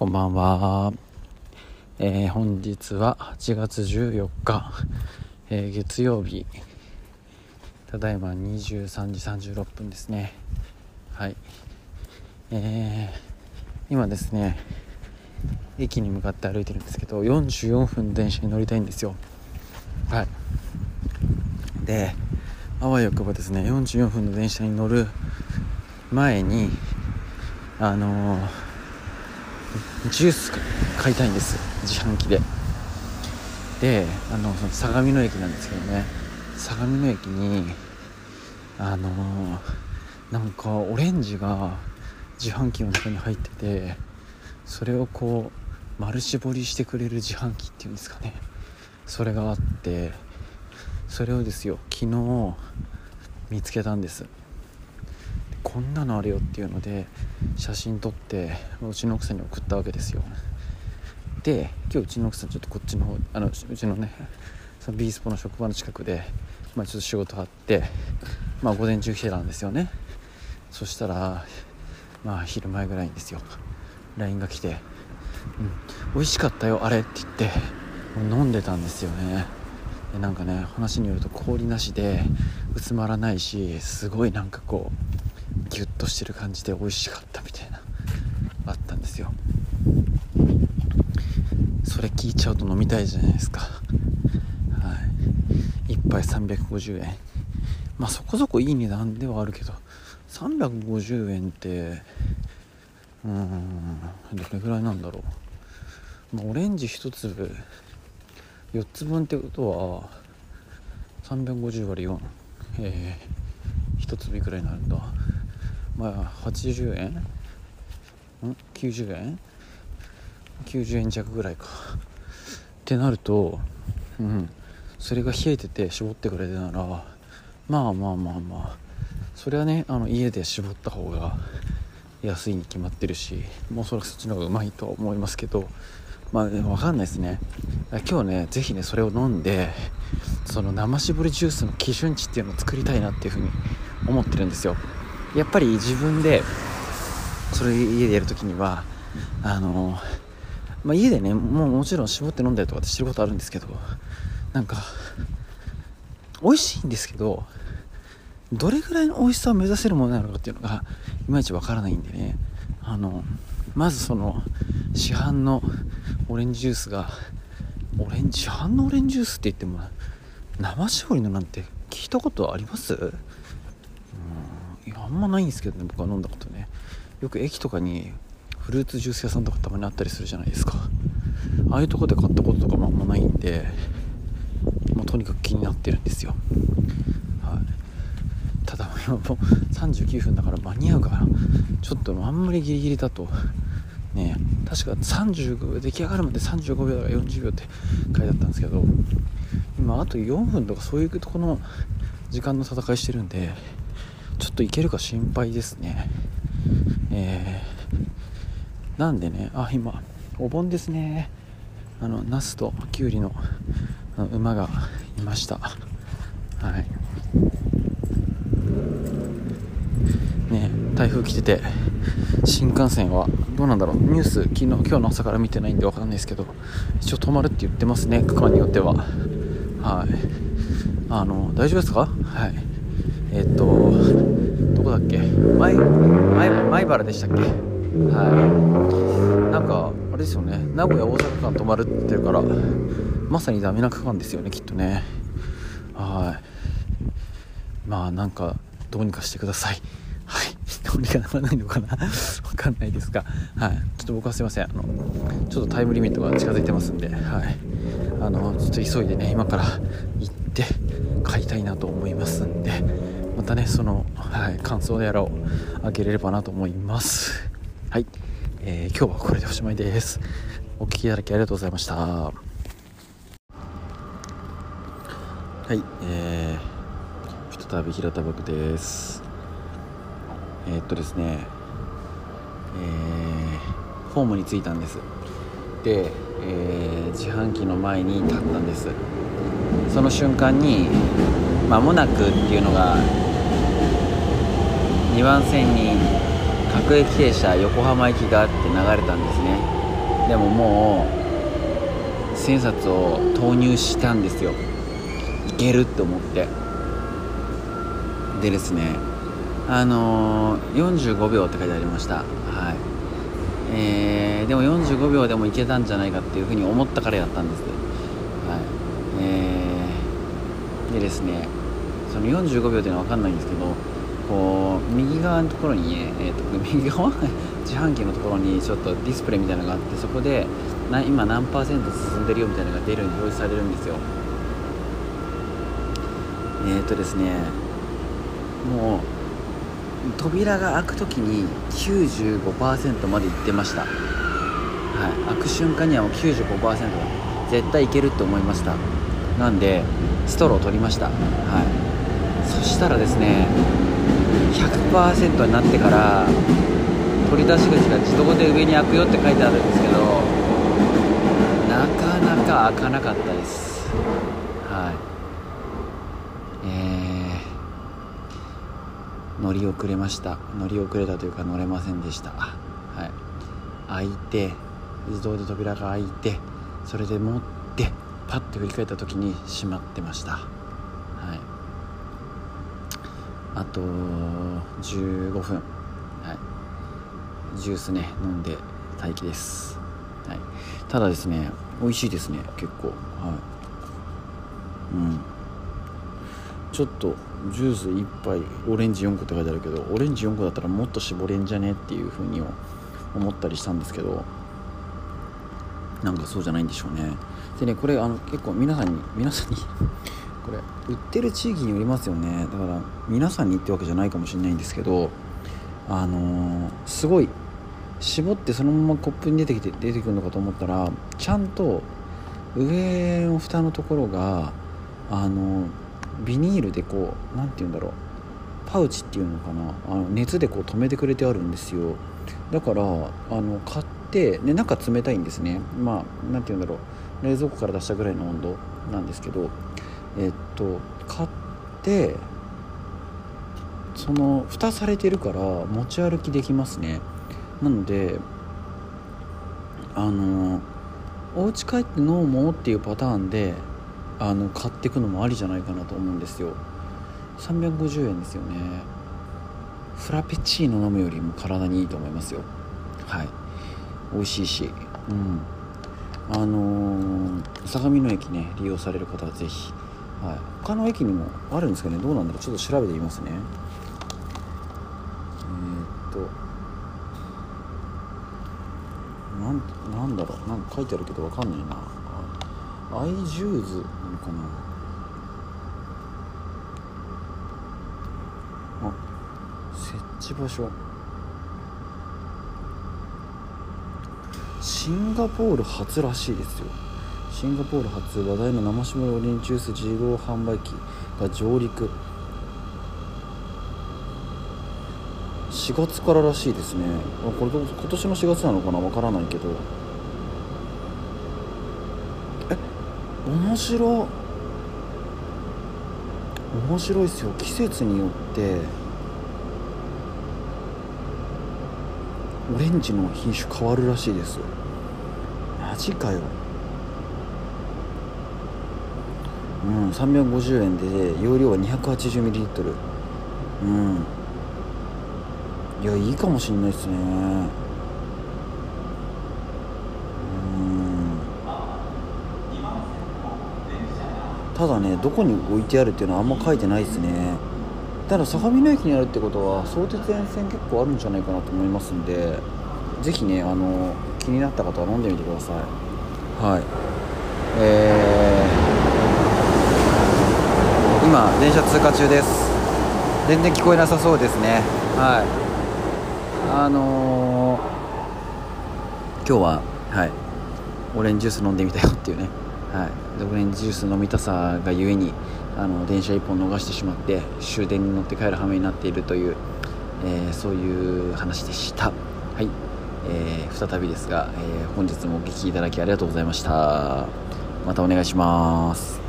こんばんは、えー、本日は8月14日、えー、月曜日。ただいま23時36分ですね。はい。えー、今ですね駅に向かって歩いてるんですけど44分電車に乗りたいんですよ。はい。であわよくばですね44分の電車に乗る前にあのージュース買いたいんです自販機で。であのその相模野駅なんですけどね。相模野駅にあのなんかオレンジが自販機の中に入っててそれをこう丸絞りしてくれる自販機っていうんですかね。それがあってそれをですよ昨日見つけたんです。こんなのあるよっていうので写真撮ってうちの奥さんに送ったわけですよ。で今日うちの奥さんちょっとこっちの方あのうちのねそのビースポの職場の近くで、まあ、ちょっと仕事あってまあ午前中来てたんですよね。そしたらまあ昼前ぐらいにですよ。LINE が来て「うん美味しかったよあれ」って言って飲んでたんですよね。でなんかね話によると氷なしで薄まらないしすごいなんかこうギュッとしてる感じで美味しかったみたいなあったんですよ。それ聞いちゃうと飲みたいじゃないですか。はい。1杯350円。まあそこそこいい値段ではあるけど350円ってうーんどれぐらいなんだろう、まあ、オレンジ1粒4つ分ってことは350割4えー、1粒くらいになるんだ。まあ80円？ん？90円？90円弱ぐらいか。ってなるとうん。それが冷えてて絞ってくれてならまあまあまあまあ。それはねあの家で絞った方が安いに決まってるしもうそらくそっちの方がうまいと思いますけどまあ分かんないですね。今日ね是非ねそれを飲んでその生搾りジュースの基準値っていうのを作りたいなっていうふうに思ってるんですよ。やっぱり自分でそれ家でやるときにはあのまあ、家でねもうもちろん絞って飲んだりとかってしてることあるんですけどなんか美味しいんですけどどれぐらいの美味しさを目指せるものなのかっていうのがいまいちわからないんでね。あのまずその市販のオレンジジュースがオレンジ市販のオレンジジュースって言っても生搾りのなんて聞いたことあります？んまないんですけどね僕は飲んだことね。よく駅とかにフルーツジュース屋さんとかたまにあったりするじゃないですか。ああいうとこで買ったこととかもあんまないんでもうとにかく気になってるんですよ。はい。ただ今もう39分だから間に合うかな。ちょっとあんまりギリギリだとね確か35出来上がるまで35秒とか40秒って書いてあったんですけど今あと4分とかそういうとこの時間の戦いしてるんでちょっといけるか心配ですね。えー、なんでねあ今お盆ですね。あのナスときゅうりの馬がいました。はい。ね台風来てて新幹線はどうなんだろう。ニュース昨日今日の朝から見てないんで分かんないですけど一応止まるって言ってますね。区間によっては。はい。あの大丈夫ですか？はい。えっとどこだっけ？前前前原でしたっけ？はい。なんかあれですよね。名古屋大阪間止まるって言ってるからまさにダメな区間ですよねきっとね。はい。まあなんかどうにかしてください。はい。どうにかならないのかな？わかんないですが。はい。ちょっと僕はすいません。あのちょっとタイムリミットが近づいてますんで。はい。あのちょっと急いでね今から行って買いたいなと思いますんで。またねその、はい、感想やらをあげれればなと思います。はい、えー、今日はこれでおしまいです。お聴きいただきありがとうございました。はい、えー、再び平田僕です。えー、っとですね。えー、ホームに着いたんです。で、えー、自販機の前に立ったんです。その瞬間に間もなくっていうのが2番線に各駅停車横浜行きがあって流れたんですね。でももう千円札を投入したんですよ。いけるって思って。でですねあのー、45秒って書いてありました。はい。えー、でも45秒でもいけたんじゃないかっていうふうに思ったからやったんです。はい。えー、でですねその45秒っていうのは分かんないんですけどこう右側のところに、えーと、右側？自販機のところにちょっとディスプレイみたいなのがあってそこでな今何パーセント進んでるよみたいなのが出るように表示されるんですよ。えっ、ー、とですねもう扉が開く時に95%までいってました、はい、開く瞬間にはもう95%絶対いけるって思いました。なんでストローを取りました、はい、そしたらですね100%になってから取り出し口が自動で上に開くよって書いてあるんですけどなかなか開かなかったです。はい。えー乗り遅れました。乗り遅れたというか乗れませんでした。はい。開いて自動で扉が開いてそれで持ってパッて振り返った時に閉まってました。はい。あと15分。はい。ジュースね飲んで待機です。はい。ただですね美味しいですね結構。はい。うん。ちょっとジュース1杯オレンジ4個って書いてあるけどオレンジ4個だったらもっと絞れんじゃねっていうふうに思ったりしたんですけどなんかそうじゃないんでしょうね。でねこれあの結構皆さんに皆さんにこれ売ってる地域によりますよね。だから皆さんにってわけじゃないかもしれないんですけどあのー、すごい絞ってそのままコップに出てきて出てくるのかと思ったらちゃんと上の蓋のところがあのビニールでこう何て言うんだろうパウチっていうのかな。あの熱でこう止めてくれてあるんですよ。だからあの買ってで中冷たいんですね。まあ何て言うんだろう。冷蔵庫から出したぐらいの温度なんですけど。えっと買ってその蓋されてるから持ち歩きできますね。なのであのお家帰って飲もうっていうパターンであの買っていくのもありじゃないかなと思うんですよ。350円ですよね。フラペチーノ飲むよりも体にいいと思いますよ。はい。美味しいし。うん。あのー、相模野駅ね利用される方はぜひ、はい、他の駅にもあるんですかね？どうなんだろう？ちょっと調べてみますね。えー、っと。なんなんだろう？なんか書いてあるけど分かんないな。アイジューズなのかな？あ設置場所。シンガポール初らしいですよ。シンガポール初話題の生搾りオレンジュース自動販売機が上陸。4月かららしいですねこれ今年の4月なのかな？わからないけど。え面白面白いですよ。季節によって。オレンジの品種変わるらしいですマジかよ。うん。350円で容量は 280ml うん。いやいいかもしんないですね。うん。ただねどこに置いてあるっていうのはあんま書いてないですね。ただ相模野駅にあるってことは相鉄沿線結構あるんじゃないかなと思いますんで是非ねあの気になった方は飲んでみてください。はい。えー、今電車通過中です。全然聞こえなさそうですね。はい。あのー、今日ははい。オレンジジュース飲んでみたよっていうね。はい、オレンジジュース飲みたさがゆえにあの電車1本逃してしまって終電に乗って帰る羽目になっているという、えー、そういう話でした。はい。えー、再びですが、えー、本日もお聴きいただきありがとうございました。またお願いします。